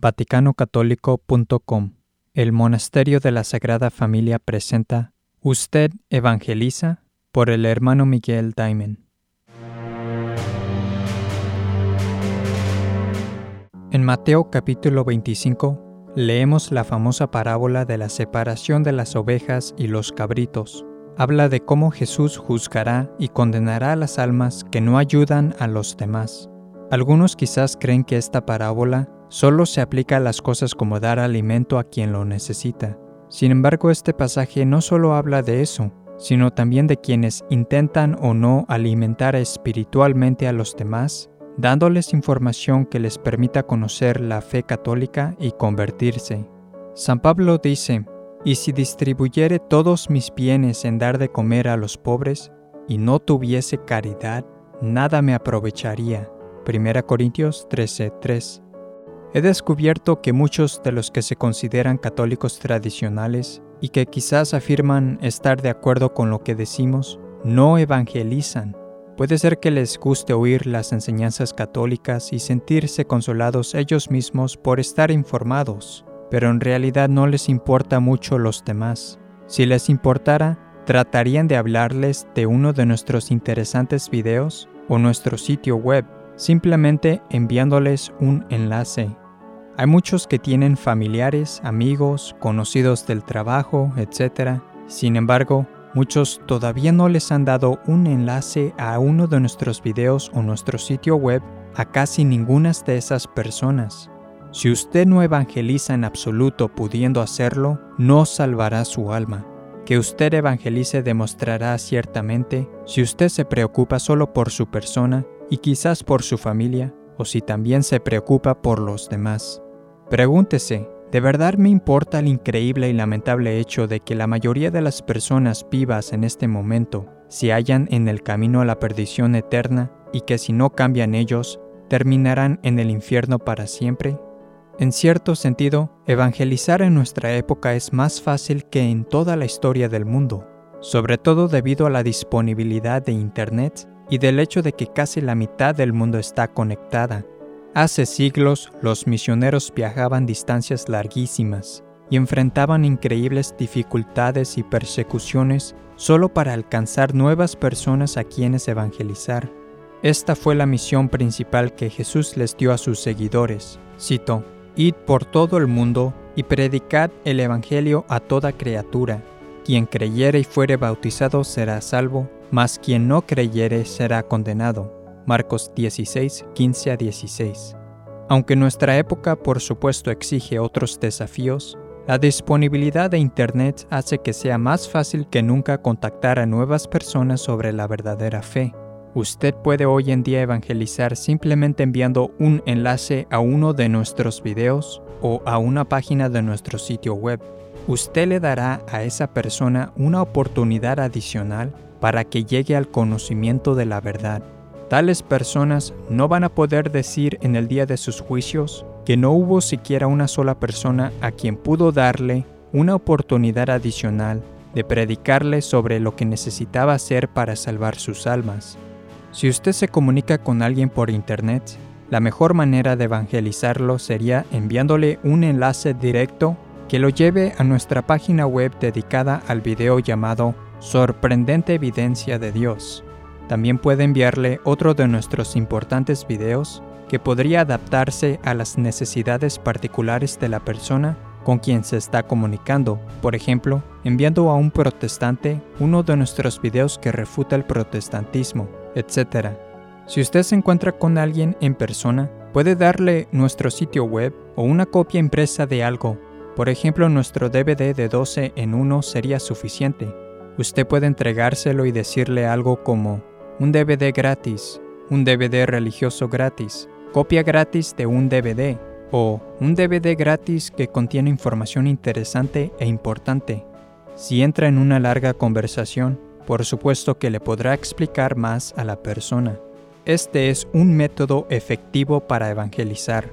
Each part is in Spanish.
vaticanocatólico.com. El Monasterio de la Sagrada Familia presenta Usted Evangeliza por el hermano Miguel Diamond. En Mateo capítulo 25 leemos la famosa parábola de la separación de las ovejas y los cabritos. Habla de cómo Jesús juzgará y condenará a las almas que no ayudan a los demás. Algunos quizás creen que esta parábola solo se aplica a las cosas como dar alimento a quien lo necesita. Sin embargo, este pasaje no solo habla de eso, sino también de quienes intentan o no alimentar espiritualmente a los demás, dándoles información que les permita conocer la fe católica y convertirse. San Pablo dice, y si distribuyere todos mis bienes en dar de comer a los pobres, y no tuviese caridad, nada me aprovecharía. 1 Corintios 13:3. He descubierto que muchos de los que se consideran católicos tradicionales y que quizás afirman estar de acuerdo con lo que decimos, no evangelizan. Puede ser que les guste oír las enseñanzas católicas y sentirse consolados ellos mismos por estar informados, pero en realidad no les importa mucho los demás. Si les importara, tratarían de hablarles de uno de nuestros interesantes videos o nuestro sitio web simplemente enviándoles un enlace. Hay muchos que tienen familiares, amigos, conocidos del trabajo, etc. Sin embargo, muchos todavía no les han dado un enlace a uno de nuestros videos o nuestro sitio web a casi ninguna de esas personas. Si usted no evangeliza en absoluto pudiendo hacerlo, no salvará su alma. Que usted evangelice demostrará ciertamente si usted se preocupa solo por su persona y quizás por su familia, o si también se preocupa por los demás. Pregúntese, ¿de verdad me importa el increíble y lamentable hecho de que la mayoría de las personas vivas en este momento se hallan en el camino a la perdición eterna y que si no cambian ellos, terminarán en el infierno para siempre? En cierto sentido, evangelizar en nuestra época es más fácil que en toda la historia del mundo, sobre todo debido a la disponibilidad de Internet y del hecho de que casi la mitad del mundo está conectada. Hace siglos los misioneros viajaban distancias larguísimas y enfrentaban increíbles dificultades y persecuciones solo para alcanzar nuevas personas a quienes evangelizar. Esta fue la misión principal que Jesús les dio a sus seguidores. Cito, Id por todo el mundo y predicad el Evangelio a toda criatura. Quien creyere y fuere bautizado será salvo, mas quien no creyere será condenado. Marcos 16, 15 a 16. Aunque nuestra época por supuesto exige otros desafíos, la disponibilidad de Internet hace que sea más fácil que nunca contactar a nuevas personas sobre la verdadera fe. Usted puede hoy en día evangelizar simplemente enviando un enlace a uno de nuestros videos o a una página de nuestro sitio web. Usted le dará a esa persona una oportunidad adicional para que llegue al conocimiento de la verdad. Tales personas no van a poder decir en el día de sus juicios que no hubo siquiera una sola persona a quien pudo darle una oportunidad adicional de predicarle sobre lo que necesitaba hacer para salvar sus almas. Si usted se comunica con alguien por Internet, la mejor manera de evangelizarlo sería enviándole un enlace directo que lo lleve a nuestra página web dedicada al video llamado Sorprendente Evidencia de Dios. También puede enviarle otro de nuestros importantes videos que podría adaptarse a las necesidades particulares de la persona con quien se está comunicando. Por ejemplo, enviando a un protestante uno de nuestros videos que refuta el protestantismo, etc. Si usted se encuentra con alguien en persona, puede darle nuestro sitio web o una copia impresa de algo. Por ejemplo, nuestro DVD de 12 en 1 sería suficiente usted puede entregárselo y decirle algo como un DVD gratis, un DVD religioso gratis, copia gratis de un DVD o un DVD gratis que contiene información interesante e importante. Si entra en una larga conversación, por supuesto que le podrá explicar más a la persona. Este es un método efectivo para evangelizar.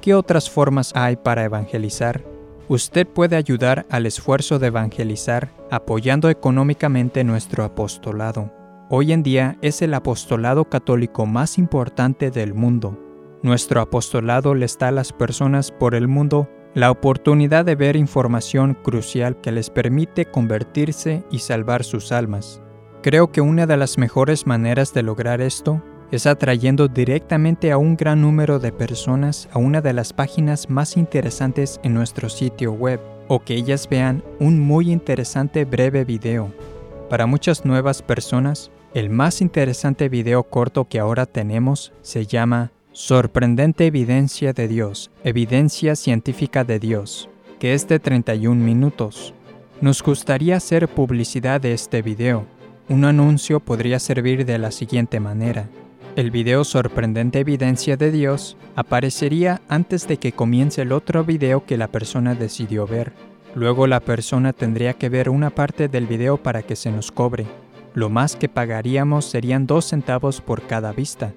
¿Qué otras formas hay para evangelizar? Usted puede ayudar al esfuerzo de evangelizar apoyando económicamente nuestro apostolado. Hoy en día es el apostolado católico más importante del mundo. Nuestro apostolado les da a las personas por el mundo la oportunidad de ver información crucial que les permite convertirse y salvar sus almas. Creo que una de las mejores maneras de lograr esto es atrayendo directamente a un gran número de personas a una de las páginas más interesantes en nuestro sitio web o que ellas vean un muy interesante breve video. Para muchas nuevas personas, el más interesante video corto que ahora tenemos se llama Sorprendente Evidencia de Dios, Evidencia Científica de Dios, que es de 31 minutos. Nos gustaría hacer publicidad de este video. Un anuncio podría servir de la siguiente manera. El video Sorprendente Evidencia de Dios aparecería antes de que comience el otro video que la persona decidió ver. Luego la persona tendría que ver una parte del video para que se nos cobre. Lo más que pagaríamos serían 2 centavos por cada vista.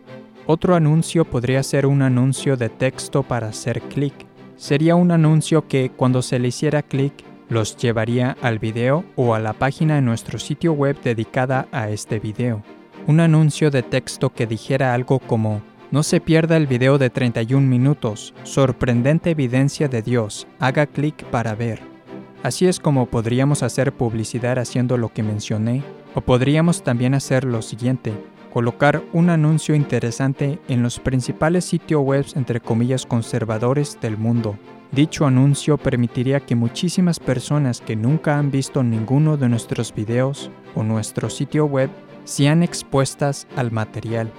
Otro anuncio podría ser un anuncio de texto para hacer clic. Sería un anuncio que cuando se le hiciera clic los llevaría al video o a la página en nuestro sitio web dedicada a este video un anuncio de texto que dijera algo como, no se pierda el video de 31 minutos, sorprendente evidencia de Dios, haga clic para ver. Así es como podríamos hacer publicidad haciendo lo que mencioné, o podríamos también hacer lo siguiente, colocar un anuncio interesante en los principales sitios web entre comillas conservadores del mundo. Dicho anuncio permitiría que muchísimas personas que nunca han visto ninguno de nuestros videos o nuestro sitio web sean expuestas al material.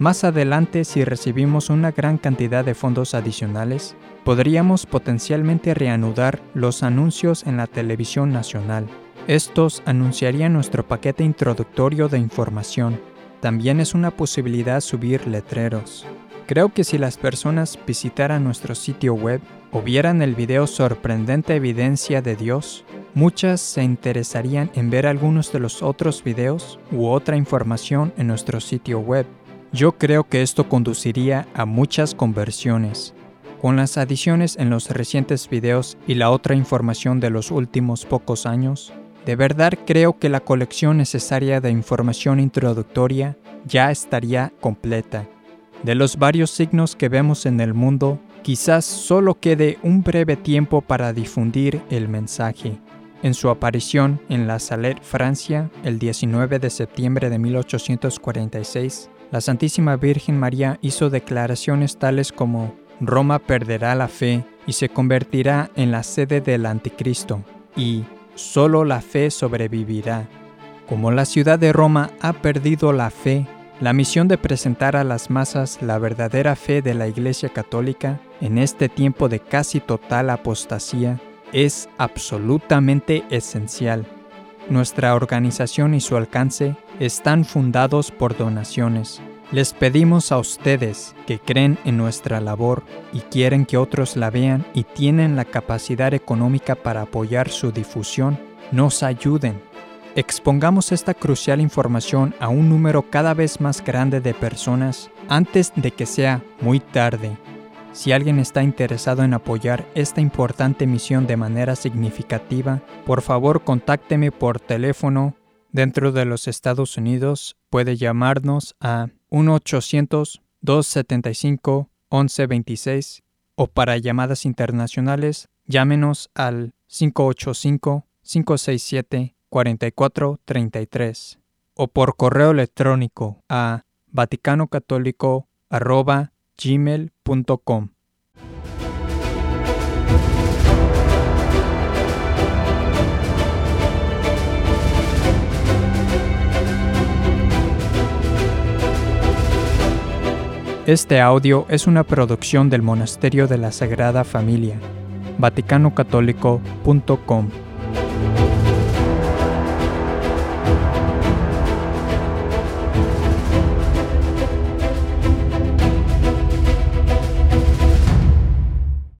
Más adelante, si recibimos una gran cantidad de fondos adicionales, podríamos potencialmente reanudar los anuncios en la televisión nacional. Estos anunciarían nuestro paquete introductorio de información. También es una posibilidad subir letreros. Creo que si las personas visitaran nuestro sitio web o vieran el video Sorprendente Evidencia de Dios, muchas se interesarían en ver algunos de los otros videos u otra información en nuestro sitio web. Yo creo que esto conduciría a muchas conversiones. Con las adiciones en los recientes videos y la otra información de los últimos pocos años, de verdad creo que la colección necesaria de información introductoria ya estaría completa. De los varios signos que vemos en el mundo, quizás solo quede un breve tiempo para difundir el mensaje. En su aparición en La Salette, Francia, el 19 de septiembre de 1846, la Santísima Virgen María hizo declaraciones tales como Roma perderá la fe y se convertirá en la sede del anticristo, y solo la fe sobrevivirá. Como la ciudad de Roma ha perdido la fe, la misión de presentar a las masas la verdadera fe de la Iglesia Católica en este tiempo de casi total apostasía es absolutamente esencial. Nuestra organización y su alcance están fundados por donaciones. Les pedimos a ustedes que creen en nuestra labor y quieren que otros la vean y tienen la capacidad económica para apoyar su difusión, nos ayuden. Expongamos esta crucial información a un número cada vez más grande de personas antes de que sea muy tarde. Si alguien está interesado en apoyar esta importante misión de manera significativa, por favor contácteme por teléfono. Dentro de los Estados Unidos puede llamarnos a 1-800-275-1126 o para llamadas internacionales llámenos al 585-567-4433 o por correo electrónico a vaticanocatólico.com Este audio es una producción del Monasterio de la Sagrada Familia, vaticanocatólico.com.